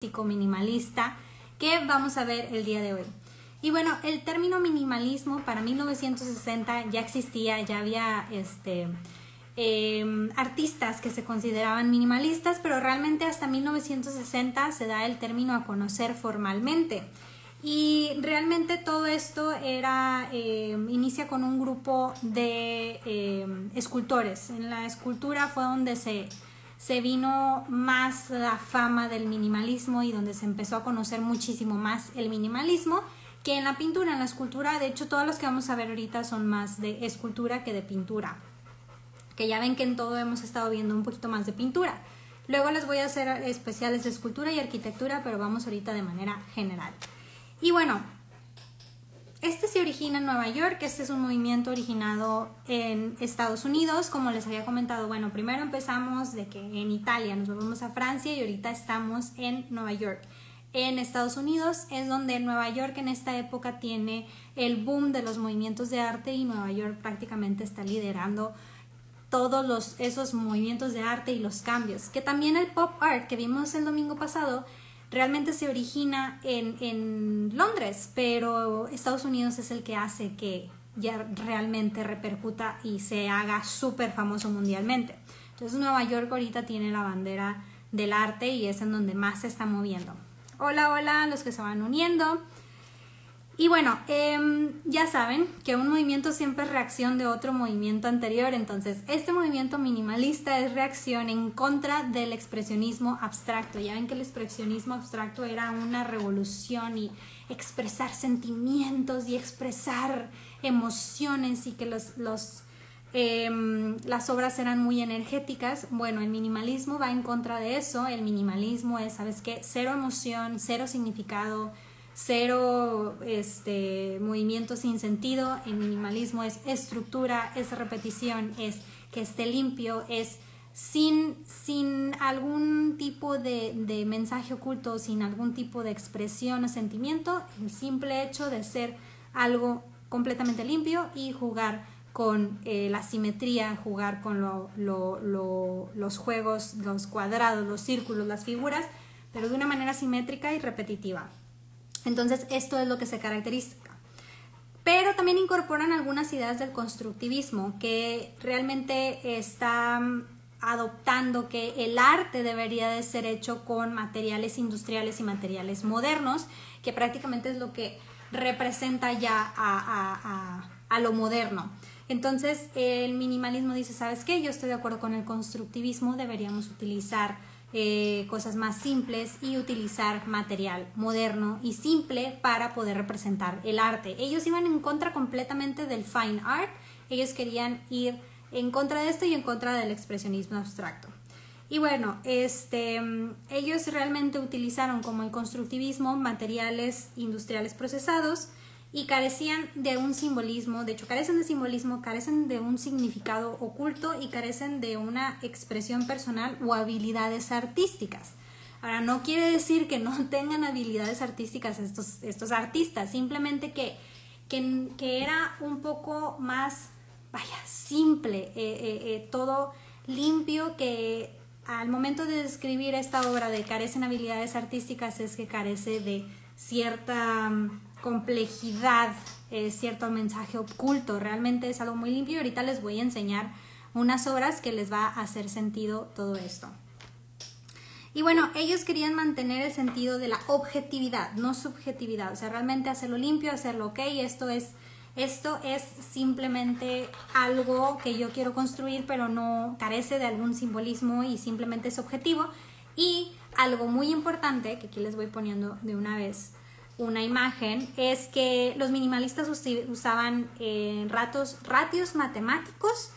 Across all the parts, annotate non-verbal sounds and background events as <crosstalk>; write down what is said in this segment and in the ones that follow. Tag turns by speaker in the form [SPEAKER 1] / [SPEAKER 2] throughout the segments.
[SPEAKER 1] minimalista que vamos a ver el día de hoy. Y bueno, el término minimalismo para 1960 ya existía, ya había este, em, artistas que se consideraban minimalistas, pero realmente hasta 1960 se da el término a conocer formalmente. Y realmente todo esto era, em, inicia con un grupo de em, escultores. En la escultura fue donde se se vino más la fama del minimalismo y donde se empezó a conocer muchísimo más el minimalismo que en la pintura, en la escultura. De hecho, todos los que vamos a ver ahorita son más de escultura que de pintura. Que ya ven que en todo hemos estado viendo un poquito más de pintura. Luego les voy a hacer especiales de escultura y arquitectura, pero vamos ahorita de manera general. Y bueno, este se origina en Nueva York, este es un movimiento originado en Estados Unidos, como les había comentado, bueno, primero empezamos de que en Italia, nos volvemos a Francia y ahorita estamos en Nueva York. En Estados Unidos es donde Nueva York en esta época tiene el boom de los movimientos de arte y Nueva York prácticamente está liderando todos los, esos movimientos de arte y los cambios. Que también el pop art que vimos el domingo pasado realmente se origina en, en Londres, pero Estados Unidos es el que hace que ya realmente repercuta y se haga súper famoso mundialmente. Entonces Nueva York ahorita tiene la bandera del arte y es en donde más se está moviendo. Hola, hola, los que se van uniendo. Y bueno, em, ya saben que un movimiento siempre es reacción de otro movimiento anterior, entonces este movimiento minimalista es reacción en contra del expresionismo abstracto. Ya ven que el expresionismo abstracto era una revolución y expresar sentimientos y expresar emociones y que los, los em, las obras eran muy energéticas. Bueno, el minimalismo va en contra de eso. El minimalismo es, ¿sabes qué? Cero emoción, cero significado cero este, movimiento sin sentido, el minimalismo es estructura, es repetición, es que esté limpio, es sin, sin algún tipo de, de, mensaje oculto, sin algún tipo de expresión o sentimiento, el simple hecho de ser algo completamente limpio y jugar con eh, la simetría, jugar con lo, lo, lo, los juegos, los cuadrados, los círculos, las figuras, pero de una manera simétrica y repetitiva. Entonces, esto es lo que se caracteriza. Pero también incorporan algunas ideas del constructivismo que realmente están adoptando que el arte debería de ser hecho con materiales industriales y materiales modernos, que prácticamente es lo que representa ya a, a lo moderno. Entonces el minimalismo dice, ¿sabes qué? Yo estoy de acuerdo con el constructivismo, deberíamos utilizar eh, cosas más simples y utilizar material moderno y simple para poder representar el arte. Ellos iban en contra completamente del fine art, ellos querían ir en contra de esto y en contra del expresionismo abstracto. Y bueno, este, ellos realmente utilizaron como el constructivismo materiales industriales procesados, y carecían de un simbolismo, de hecho carecen de simbolismo, carecen de un significado oculto y carecen de una expresión personal o habilidades artísticas. Ahora, no quiere decir que no <laughs> tengan habilidades artísticas estos, estos artistas, simplemente que, que, era un poco más, vaya, simple, eh, eh, eh, todo limpio, que al momento de describir esta obra de carecen habilidades artísticas es que carece de cierta complejidad, eh, cierto mensaje oculto. Realmente es algo muy limpio y ahorita les voy a enseñar unas obras que les va a hacer sentido todo esto. Y bueno, ellos querían mantener el sentido de la objetividad, no subjetividad, o sea, realmente hacerlo limpio, hacerlo ok, esto es, esto es simplemente algo que yo quiero construir, pero no carece de algún simbolismo y simplemente es objetivo. Y algo muy importante, que aquí les voy poniendo de una vez, una imagen es que los minimalistas usaban eh, ratos, ratios matemáticos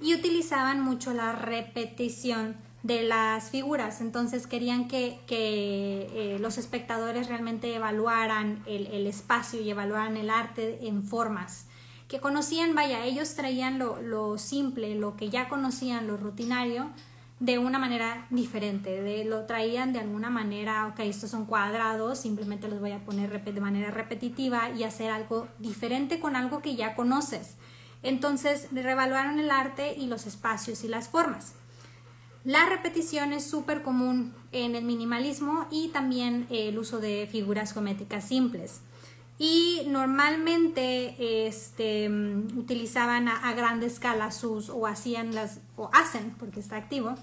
[SPEAKER 1] y utilizaban mucho la repetición de las figuras. Entonces querían que, eh, los espectadores realmente evaluaran el, espacio y evaluaran el arte en formas. Que conocían, vaya, ellos traían lo simple, lo que ya conocían, lo rutinario, de una manera diferente, de, lo traían de alguna manera, ok, estos son cuadrados, simplemente los voy a poner de manera repetitiva y hacer algo diferente con algo que ya conoces. Entonces, revaluaron el arte y los espacios y las formas. La repetición es súper común en el minimalismo y también el uso de figuras geométricas simples. Y normalmente este, utilizaban a, gran escala sus, o hacían las, o hacen, porque está activo,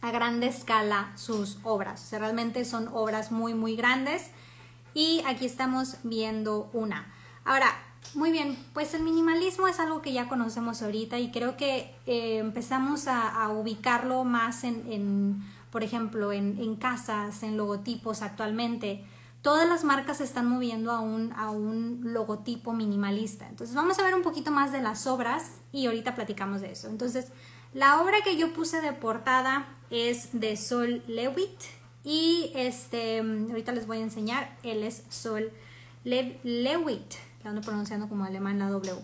[SPEAKER 1] a gran escala sus obras. O sea, realmente son obras muy, muy grandes. Y aquí estamos viendo una. Ahora, muy bien, pues el minimalismo es algo que ya conocemos ahorita y creo que eh, empezamos a, ubicarlo más en, por ejemplo, en, en, casas, en logotipos actualmente. Todas las marcas se están moviendo a un, a un logotipo minimalista. Entonces vamos a ver un poquito más de las obras y ahorita platicamos de eso. Entonces, la obra que yo puse de portada es de Sol Lewitt y este, ahorita les voy a enseñar, él es Sol Lewitt la ando pronunciando como alemán la W.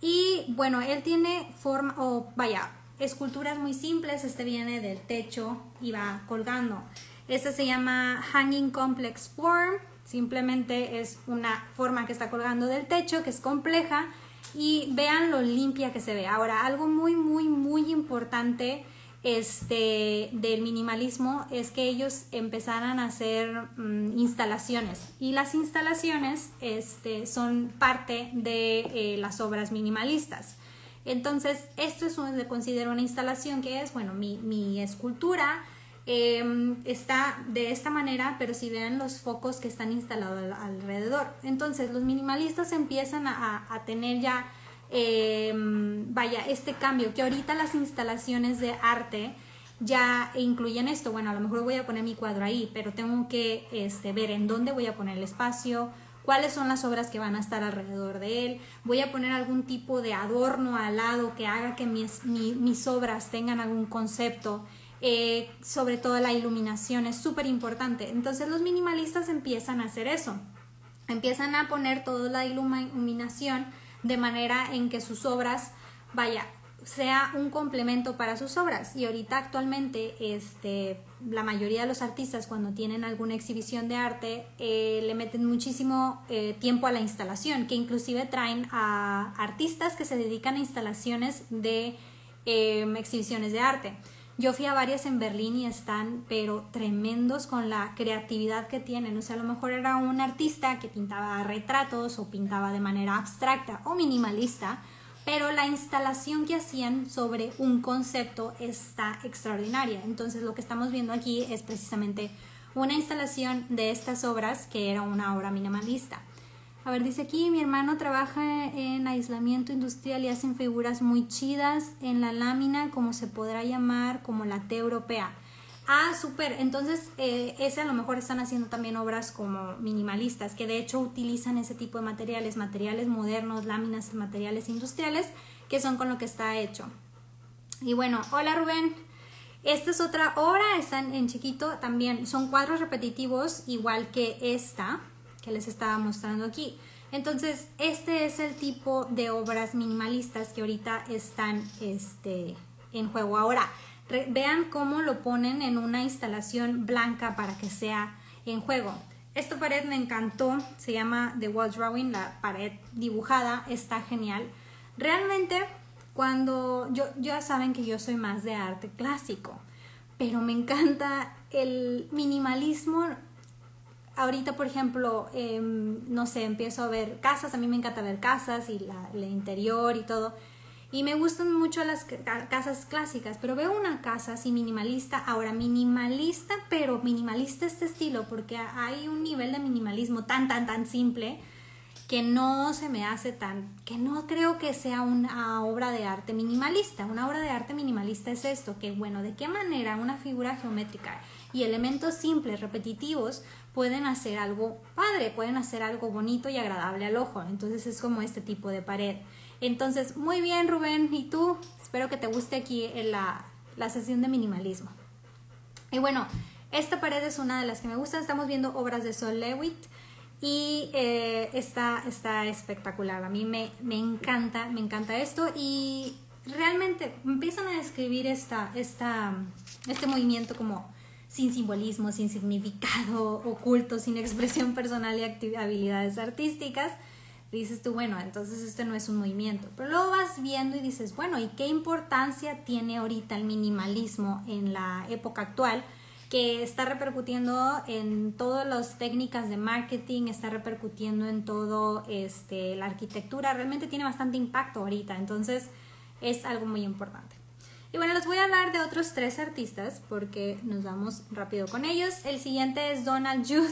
[SPEAKER 1] Y bueno, él tiene forma, o vaya, esculturas muy simples, este viene del techo y va colgando. Este se llama Hanging Complex Form, simplemente es una forma que está colgando del techo, que es compleja, y vean lo limpia que se ve. Ahora, algo muy, muy, muy importante este, del minimalismo es que ellos empezaran a hacer mm, instalaciones y las instalaciones este, son parte de eh, las obras minimalistas. Entonces, esto es un, se considera una instalación que es, bueno, mi, mi escultura em, está de esta manera, pero si vean los focos que están instalados alrededor. Entonces, los minimalistas empiezan a, tener ya Em, vaya, este cambio, que ahorita las instalaciones de arte ya incluyen esto. Bueno, a lo mejor voy a poner mi cuadro ahí, pero tengo que este, ver en dónde voy a poner el espacio, cuáles son las obras que van a estar alrededor de él. Voy a poner algún tipo de adorno al lado que haga que mis, mis obras tengan algún concepto. Eh, sobre todo la iluminación es súper importante. Entonces los minimalistas empiezan a hacer eso. Empiezan a poner toda la iluminación de manera en que sus obras, vaya, sea un complemento para sus obras. Y ahorita actualmente, este, la mayoría de los artistas cuando tienen alguna exhibición de arte, eh, le meten muchísimo eh, tiempo a la instalación, que inclusive traen a artistas que se dedican a instalaciones de em, exhibiciones de arte. Yo fui a varias en Berlín y están, pero tremendos con la creatividad que tienen. O sea, a lo mejor era un artista que pintaba retratos o pintaba de manera abstracta o minimalista, pero la instalación que hacían sobre un concepto está extraordinaria. Entonces, lo que estamos viendo aquí es precisamente una instalación de estas obras que era una obra minimalista. A ver, dice aquí, mi hermano trabaja en aislamiento industrial y hacen figuras muy chidas en la lámina, como se podrá llamar, como la T europea. Ah, súper. Entonces, eh, ese a lo mejor están haciendo también obras como minimalistas, que de hecho utilizan ese tipo de materiales, materiales modernos, láminas, materiales industriales, que son con lo que está hecho. Y bueno, hola Rubén. Esta es otra obra, están en chiquito también. Son cuadros repetitivos, igual que esta que les estaba mostrando aquí. Entonces, este es el tipo de obras minimalistas que ahorita están este, en juego. Ahora, vean cómo lo ponen en una instalación blanca para que sea en juego. Esta pared me encantó, se llama The Wall Drawing, la pared dibujada, está genial. Realmente, cuando yo ya saben que yo soy más de arte clásico, pero me encanta el minimalismo ahorita, por ejemplo, em, no sé, empiezo a ver casas, a mí me encanta ver casas y la, el interior y todo. Y me gustan mucho las casas clásicas, pero veo una casa así minimalista, ahora minimalista, pero minimalista este estilo, porque hay un nivel de minimalismo tan, tan, tan simple que no se me hace tan, que no creo que sea una obra de arte minimalista. Una obra de arte minimalista es esto, que bueno, ¿de qué manera una figura geométrica y elementos simples, repetitivos, pueden hacer algo padre, pueden hacer algo bonito y agradable al ojo. Entonces es como este tipo de pared. Entonces, muy bien Rubén, ¿y tú? Espero que te guste aquí la, la sesión de minimalismo. Y bueno, esta pared es una de las que me gustan. Estamos viendo obras de Sol Lewitt y eh, está, está espectacular. A mí me, me encanta, me encanta esto y realmente empiezan a describir esta, esta, este movimiento como sin simbolismo, sin significado <laughs> oculto, sin expresión personal y habilidades artísticas. dices tú, bueno, entonces esto no es un movimiento. Pero luego vas viendo y dices, bueno, ¿y qué importancia tiene ahorita el minimalismo en la época actual? que está repercutiendo en todas las técnicas de marketing, está repercutiendo en todo este, la arquitectura, realmente tiene bastante impacto ahorita, entonces es algo muy importante. Y bueno, les voy a hablar de otros tres artistas porque nos vamos rápido con ellos. El siguiente es Donald Judd.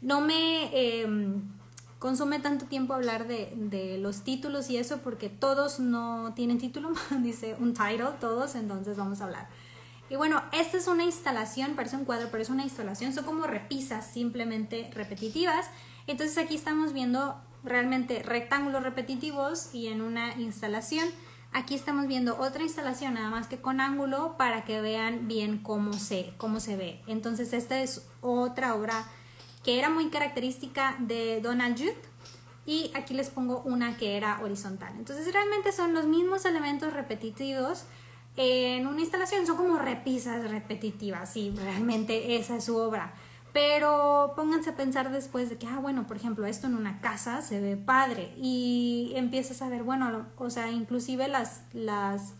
[SPEAKER 1] No me em, consume tanto tiempo hablar de, de, los títulos y eso porque todos no tienen título, <laughs> dice un title, todos, entonces vamos a hablar. Y bueno, esta es una instalación, parece un cuadro, pero es una instalación, son como repisas simplemente repetitivas. Entonces aquí estamos viendo realmente rectángulos repetitivos y en una instalación. Aquí estamos viendo otra instalación, nada más que con ángulo, para que vean bien cómo se, cómo se ve. Entonces esta es otra obra que era muy característica de Donald Judd. Y aquí les pongo una que era horizontal. Entonces realmente son los mismos elementos repetitivos, en una instalación son como repisas repetitivas y realmente esa es su obra. Pero pónganse a pensar después de que, ah, bueno, por ejemplo, esto en una casa se ve padre y empiezas a ver, bueno, o sea, inclusive las, las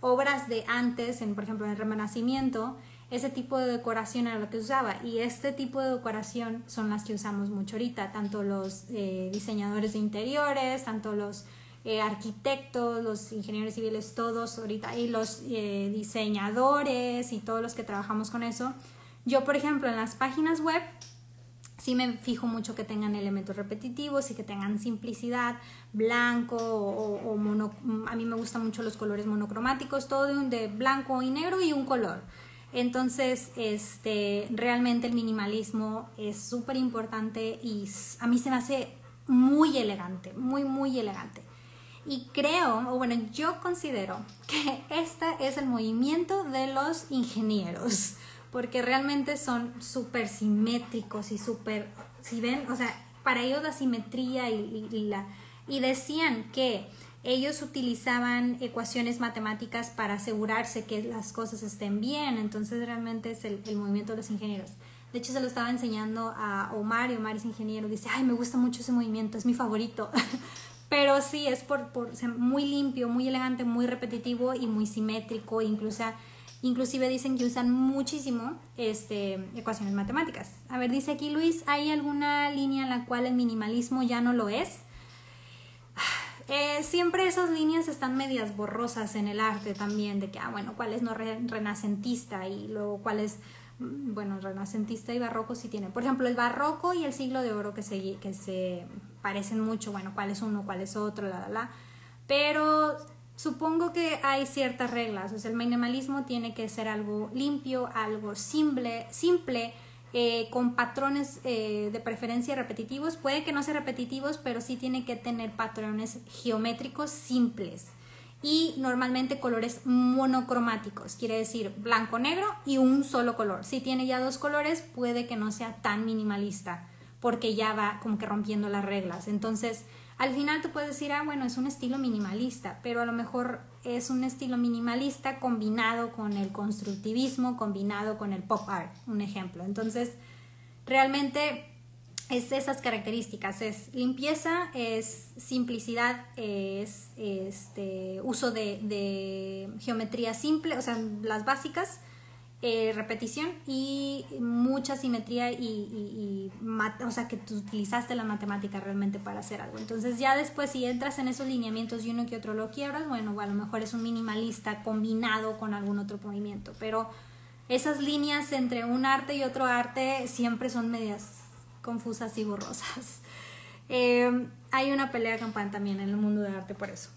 [SPEAKER 1] obras de antes, en, por ejemplo, en el Renacimiento, ese tipo de decoración era lo que usaba y este tipo de decoración son las que usamos mucho ahorita, tanto los eh, diseñadores de interiores, tanto los eh, arquitectos, los ingenieros civiles, todos ahorita, y los eh, diseñadores y todos los que trabajamos con eso. Yo, por ejemplo, en las páginas web sí me fijo mucho que tengan elementos repetitivos y que tengan simplicidad, blanco o, mono, a mí me gustan mucho los colores monocromáticos, todo de, de blanco y negro y un color. Entonces, este, realmente el minimalismo es súper importante y a mí se me hace muy elegante, muy, muy elegante. Y creo, o bueno, yo considero que <laughs> este es el movimiento de los ingenieros, porque realmente son súper simétricos y súper, si ven, o sea, para ellos la simetría y, la... Y decían que ellos utilizaban ecuaciones matemáticas para asegurarse que las cosas estén bien, entonces realmente es el, el movimiento de los ingenieros. De hecho, se lo estaba enseñando a Omar y Omar es ingeniero. Dice, ay, me gusta mucho ese movimiento, es mi favorito. <laughs> Pero sí, es por, por muy limpio, muy elegante, muy repetitivo y muy simétrico. Incluso, inclusive dicen que usan muchísimo este, ecuaciones matemáticas. A ver, dice aquí Luis, ¿hay alguna línea en la cual el minimalismo ya no lo es? <sighs> Eh, siempre esas líneas están medias borrosas en el arte también, de que, ah, bueno, cuál es no renacentista y luego cuál es Mm, bueno, renacentista y barroco sí tiene. Por ejemplo, el barroco y el siglo de oro que se, que se parecen mucho, bueno, cuál es uno, cuál es otro, la, la, la. Pero supongo que hay ciertas reglas. O sea, el minimalismo tiene que ser algo limpio, algo simple, simple eh, con patrones eh, de preferencia repetitivos. Puede que no sean repetitivos, pero sí tiene que tener patrones geométricos simples y normalmente colores monocromáticos, quiere decir blanco-negro y un solo color. Si tiene ya dos colores, puede que no sea tan minimalista porque ya va como que rompiendo las reglas. Entonces, al final tú puedes decir, ah, bueno, es un estilo minimalista, pero a lo mejor es un estilo minimalista combinado con el constructivismo, combinado con el pop art, un ejemplo. Entonces, realmente es esas características, es limpieza, es simplicidad, es este, uso de, geometría simple, o sea, las básicas, eh, repetición y mucha simetría y, o sea, que tú utilizaste la matemática realmente para hacer algo. Entonces ya después si entras en esos lineamientos y uno que otro lo quiebras, bueno, a lo mejor es un minimalista combinado con algún otro movimiento, pero esas líneas entre un arte y otro arte siempre son medias confusas y borrosas. <laughs> Eh, hay una pelea campana también en el mundo del arte por eso.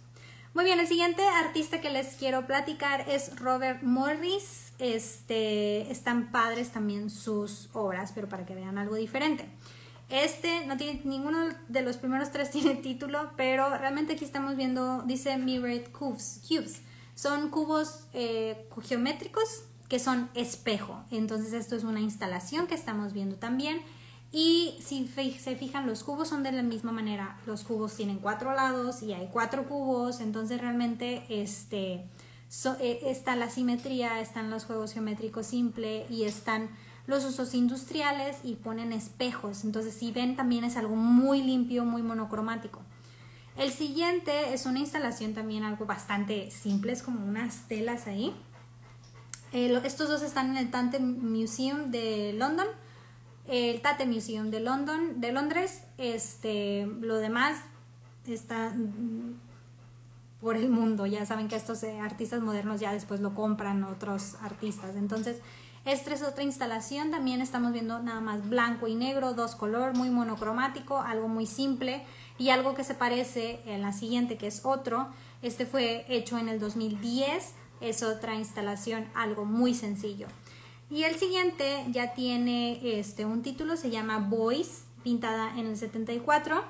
[SPEAKER 1] Muy bien, el siguiente artista que les quiero platicar es Robert Morris. Este, están padres también sus obras, pero para que vean algo diferente. Este no tiene ninguno de los primeros tres <laughs> tiene título, pero realmente aquí estamos viendo, dice Mirrored Cubes. cubes. Son cubos eh, geométricos que son espejo. Entonces esto es una instalación que estamos viendo también. Y si se fijan, los cubos son de la misma manera. Los cubos tienen cuatro lados y hay cuatro cubos, entonces realmente este, eh, está la simetría, están los juegos geométricos simple y están los usos industriales y ponen espejos. Entonces, si ven, también es algo muy limpio, muy monocromático. El siguiente es una instalación también algo bastante simple, es como unas telas ahí. Eh, estos dos están en el Tate Museum de London, el Tate Museum de London, de Londres. Este, lo demás está mm, por el mundo. Ya saben que estos eh, artistas modernos ya después lo compran otros artistas. Entonces, esta es otra instalación. También estamos viendo nada más blanco y negro, dos color, muy monocromático, algo muy simple. Y algo que se parece en la siguiente, que es otro, este fue hecho en el 2010, es otra instalación, algo muy sencillo. Y el siguiente ya tiene este, un título, se llama Boys, pintada en el 74.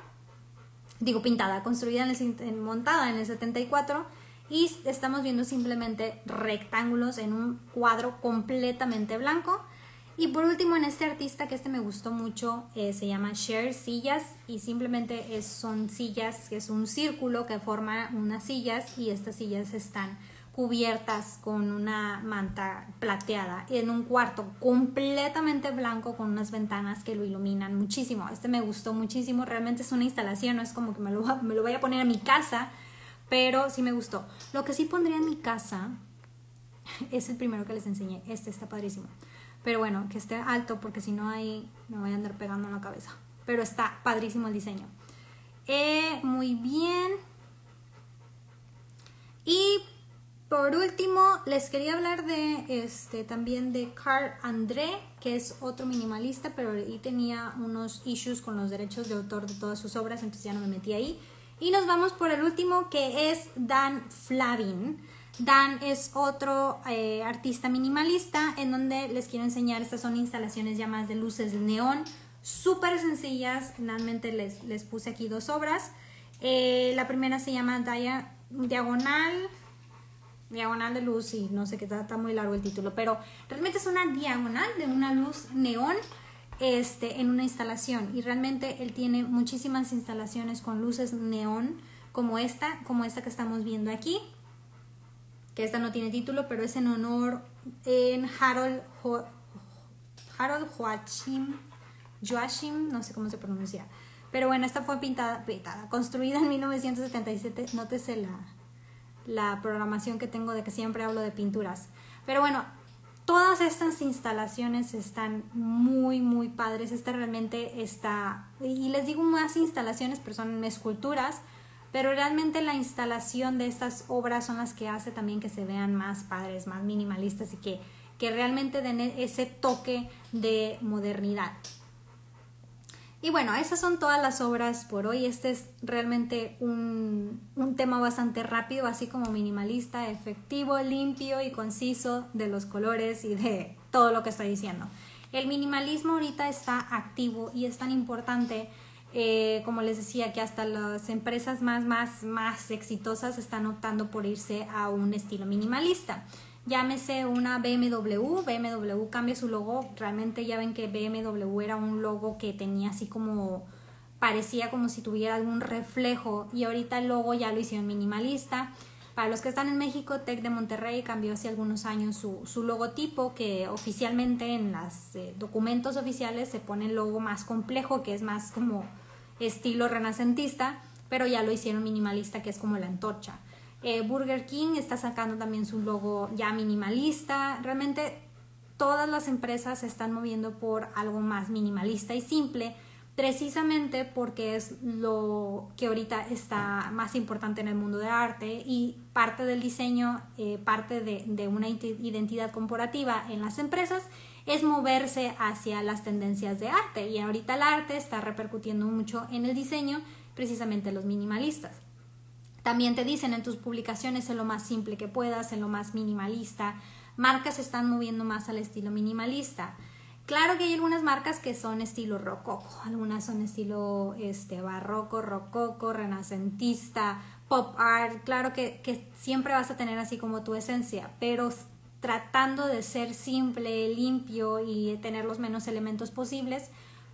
[SPEAKER 1] Digo pintada, construida en el, montada en el 74. Y estamos viendo simplemente rectángulos en un cuadro completamente blanco. Y por último, en este artista que este me gustó mucho, eh, se llama Share Sillas y simplemente es, son sillas, que es un círculo que forma unas sillas y estas sillas están cubiertas con una manta plateada en un cuarto completamente blanco con unas ventanas que lo iluminan muchísimo. Este me gustó muchísimo, realmente es una instalación, no es como que me lo, me voy a poner en mi casa, pero sí me gustó. Lo que sí pondría en mi casa <laughs> es el primero que les enseñé, este está padrísimo. Pero bueno, que esté alto porque si no ahí me voy a andar pegando en la cabeza. Pero está padrísimo el diseño. Eh, muy bien. Y por último, les quería hablar de este también de Carl André, que es otro minimalista, pero ahí tenía unos issues con los derechos de autor de todas sus obras, entonces ya no me metí ahí. Y nos vamos por el último, que es Dan Flavin. Dan es otro eh, artista minimalista en donde les quiero enseñar, estas son instalaciones ya más de luces neón, súper sencillas, finalmente les, les, puse aquí dos obras. Eh, la primera se llama Diagonal, Diagonal de luz y no sé qué, está, está, muy largo el título, pero realmente es una diagonal de una luz neón este, en una instalación y realmente él tiene muchísimas instalaciones con luces neón como esta, como esta que estamos viendo aquí que esta no tiene título, pero es en honor en Harold, Harold Joachim, Joachim, no sé cómo se pronuncia. Pero bueno, esta fue pintada, pintada construida en 1977. Nótese la, la programación que tengo de que siempre hablo de pinturas. Pero bueno, todas estas instalaciones están muy, muy padres. Esta realmente está, y les digo más instalaciones, pero son esculturas pero realmente la instalación de estas obras son las que hace también que se vean más padres, más minimalistas y que, que realmente den ese toque de modernidad. Y bueno, esas son todas las obras por hoy. Este es realmente un, un, tema bastante rápido, así como minimalista, efectivo, limpio y conciso de los colores y de todo lo que estoy diciendo. El minimalismo ahorita está activo y es tan importante eh, como les decía, que hasta las empresas más, más, más exitosas están optando por irse a un estilo minimalista. Llámese una BMW, BMW cambia su logo, realmente ya ven que BMW era un logo que tenía así como, parecía como si tuviera algún reflejo y ahorita el logo ya lo hicieron minimalista. Para los que están en México, Tech de Monterrey cambió hace algunos años su, su logotipo, que oficialmente en los eh, documentos oficiales se pone el logo más complejo, que es más como estilo renacentista, pero ya lo hicieron minimalista, que es como la antorcha. Eh, Burger King está sacando también su logo ya minimalista. Realmente todas las empresas se están moviendo por algo más minimalista y simple, precisamente porque es lo que ahorita está más importante en el mundo de arte y parte del diseño, eh, parte de, de una identidad corporativa en las empresas es moverse hacia las tendencias de arte y ahorita el arte está repercutiendo mucho en el diseño, precisamente los minimalistas. También te dicen en tus publicaciones en lo más simple que puedas, en lo más minimalista. Marcas se están moviendo más al estilo minimalista. Claro que hay algunas marcas que son estilo rococo, algunas son estilo este, barroco, rococo, renacentista, pop art. Claro que, que siempre vas a tener así como tu esencia, pero tratando de ser simple, limpio y tener los menos elementos posibles,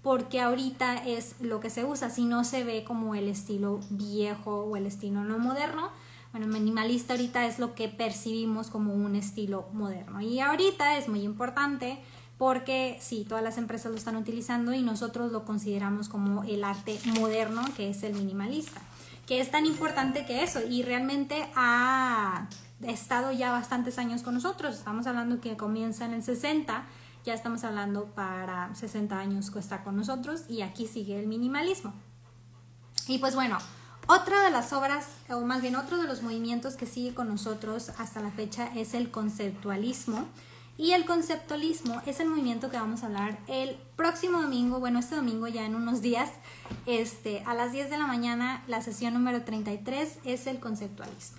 [SPEAKER 1] porque ahorita es lo que se usa, si no se ve como el estilo viejo o el estilo no moderno. Bueno, minimalista ahorita es lo que percibimos como un estilo moderno. Y ahorita es muy importante porque sí, todas las empresas lo están utilizando y nosotros lo consideramos como el arte moderno, que es el minimalista. que es tan importante que eso y realmente ha estado ya bastantes años con nosotros. Estamos hablando que comienza en el 60, ya estamos hablando para 60 años que está con nosotros y aquí sigue el minimalismo. Y pues bueno, otra de las obras, o más bien otro de los movimientos que sigue con nosotros hasta la fecha es el conceptualismo. Y el conceptualismo es el movimiento que vamos a hablar el próximo domingo, bueno, este domingo ya en unos días, este, a las 10 de la mañana, la sesión número 33 es el conceptualismo.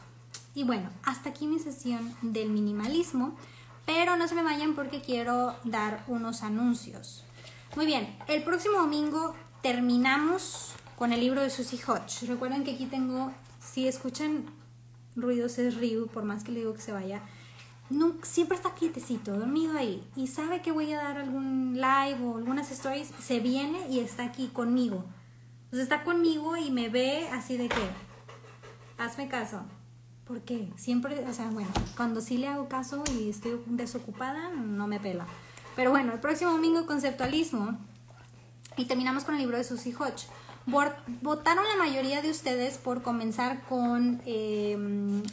[SPEAKER 1] Y bueno, hasta aquí mi sesión del minimalismo, pero no se me vayan porque quiero dar unos anuncios. Muy bien, el próximo domingo terminamos con el libro de Susie Hodge. Recuerden que aquí tengo, si escuchan ruidos es Ryu, por más que le digo que se vaya siempre está quietecito, dormido ahí, y sabe que voy a dar algún live o algunas stories, se viene y está aquí conmigo. Pues está conmigo y me ve así de que, hazme caso. ¿Por qué? Siempre, o sea, bueno, cuando sí le hago caso y estoy desocupada, no me pela. Pero bueno, el próximo domingo conceptualismo y terminamos con el libro de Susie Hodge. Votaron la mayoría de ustedes por comenzar con eh,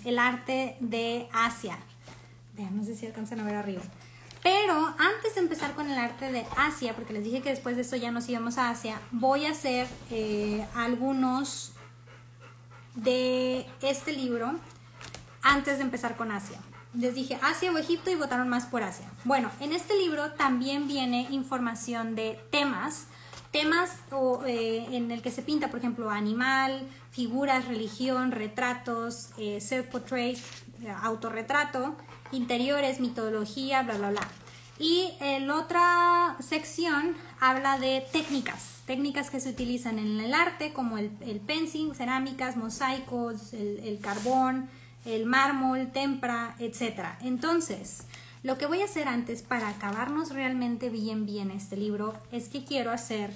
[SPEAKER 1] el arte de Asia no sé si alcanzan a ver arriba. Pero antes de empezar con el arte de Asia, porque les dije que después de esto ya nos íbamos a Asia, voy a hacer eh, algunos de este libro antes de empezar con Asia. Les dije Asia o Egipto y votaron más por Asia. Bueno, en este libro también viene información de temas, temas eh, en el que se pinta, por ejemplo, animal, figuras, religión, retratos, eh, self-portrait, autorretrato, interiores, mitología, bla, bla, bla. Y la otra sección habla de técnicas, técnicas que se utilizan en el arte, como el, el cerámicas, mosaicos, el, carbón, el mármol, tempra, etc. Entonces, lo que voy a hacer antes para acabarnos realmente bien bien este libro es que quiero hacer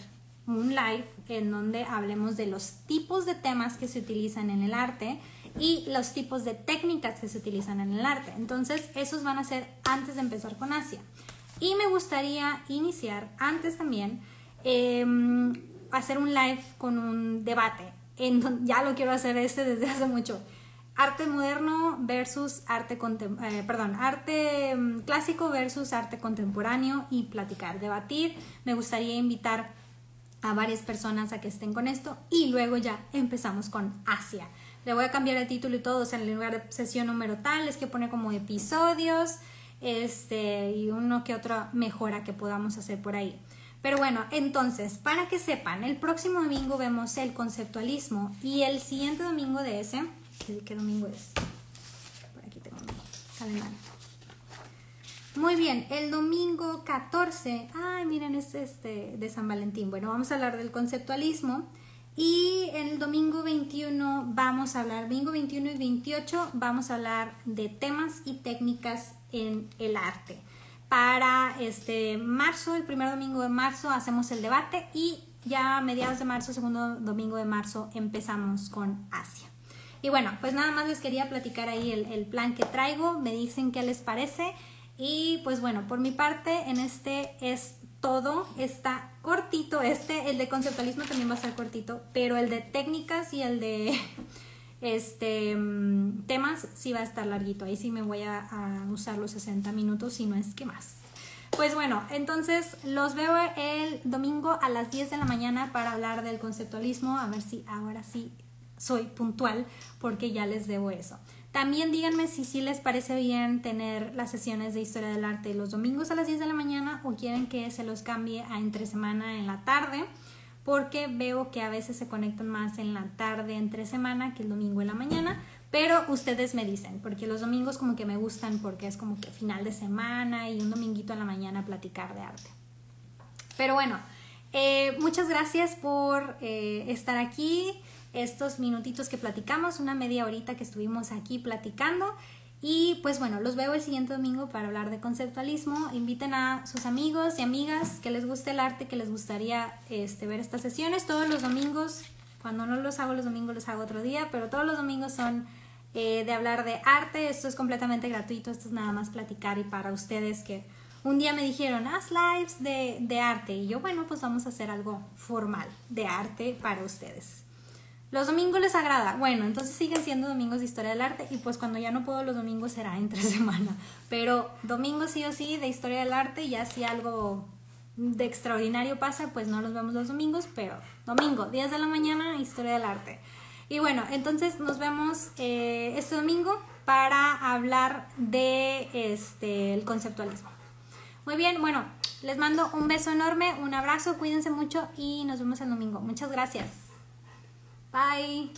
[SPEAKER 1] un live en donde hablemos de los tipos de temas que se utilizan en el arte y los tipos de técnicas que se utilizan en el arte. Entonces, esos van a ser antes de empezar con Asia. Y me gustaría iniciar antes también em, hacer un live con un debate. En ya lo quiero hacer este desde hace mucho. Arte moderno versus arte eh, perdón, arte em, clásico versus arte contemporáneo y platicar, debatir. Me gustaría invitar a varias personas a que estén con esto y luego ya empezamos con Asia le voy a cambiar el título y todo, o sea, en lugar de sesión número tal, es que pone como episodios, este, y uno que otra mejora que podamos hacer por ahí. Pero bueno, entonces, para que sepan, el próximo domingo vemos el conceptualismo y el siguiente domingo de ese, ¿qué, domingo es? Por aquí tengo mi calendario. Muy bien, el domingo 14, ay, miren, es este de San Valentín. Bueno, vamos a hablar del conceptualismo. Y el domingo 21 vamos a hablar, domingo 21 y 28 vamos a hablar de temas y técnicas en el arte. Para este marzo, el primer domingo de marzo, hacemos el debate y ya a mediados de marzo, segundo domingo de marzo, empezamos con Asia. Y bueno, pues nada más les quería platicar ahí el, el plan que traigo, me dicen qué les parece. Y pues bueno, por mi parte, en este es todo está cortito. Este, el de conceptualismo también va a ser cortito, pero el de técnicas y el de <laughs> este mm, temas sí va a estar larguito. Ahí sí me voy a, usar los 60 minutos, si no es que más. Pues bueno, entonces los veo el domingo a las 10 de la mañana para hablar del conceptualismo. A ver si ahora sí soy puntual porque ya les debo eso. También díganme si sí les parece bien tener las sesiones de historia del arte los domingos a las 10 de la mañana o quieren que se los cambie a entre semana en la tarde, porque veo que a veces se conectan más en la tarde entre semana que el domingo en la mañana, pero ustedes me dicen, porque los domingos como que me gustan porque es como que final de semana y un dominguito en la mañana platicar de arte. Pero bueno, eh, muchas gracias por eh, estar aquí estos minutitos que platicamos, una media horita que estuvimos aquí platicando. Y pues bueno, los veo el siguiente domingo para hablar de conceptualismo. Inviten a sus amigos y amigas que les guste el arte, que les gustaría este, ver estas sesiones. Todos los domingos, cuando no los hago los domingos, los hago otro día, pero todos los domingos son eh, de hablar de arte. Esto es completamente gratuito, esto es nada más platicar y para ustedes que un día me dijeron, haz lives de, de arte. Y yo, bueno, pues vamos a hacer algo formal de arte para ustedes. Los domingos les agrada. Bueno, entonces siguen siendo domingos de historia del arte y pues cuando ya no puedo los domingos será entre <laughs> semana. Pero domingos sí o sí de historia del arte, ya si algo de extraordinario pasa, pues no los vemos los domingos, pero domingo, 10 de la mañana, historia del arte. Y bueno, entonces nos vemos eh, este domingo para hablar de este el conceptualismo. Muy bien, bueno, les mando un beso enorme, un abrazo, cuídense mucho y nos vemos el domingo. Muchas gracias. Bye.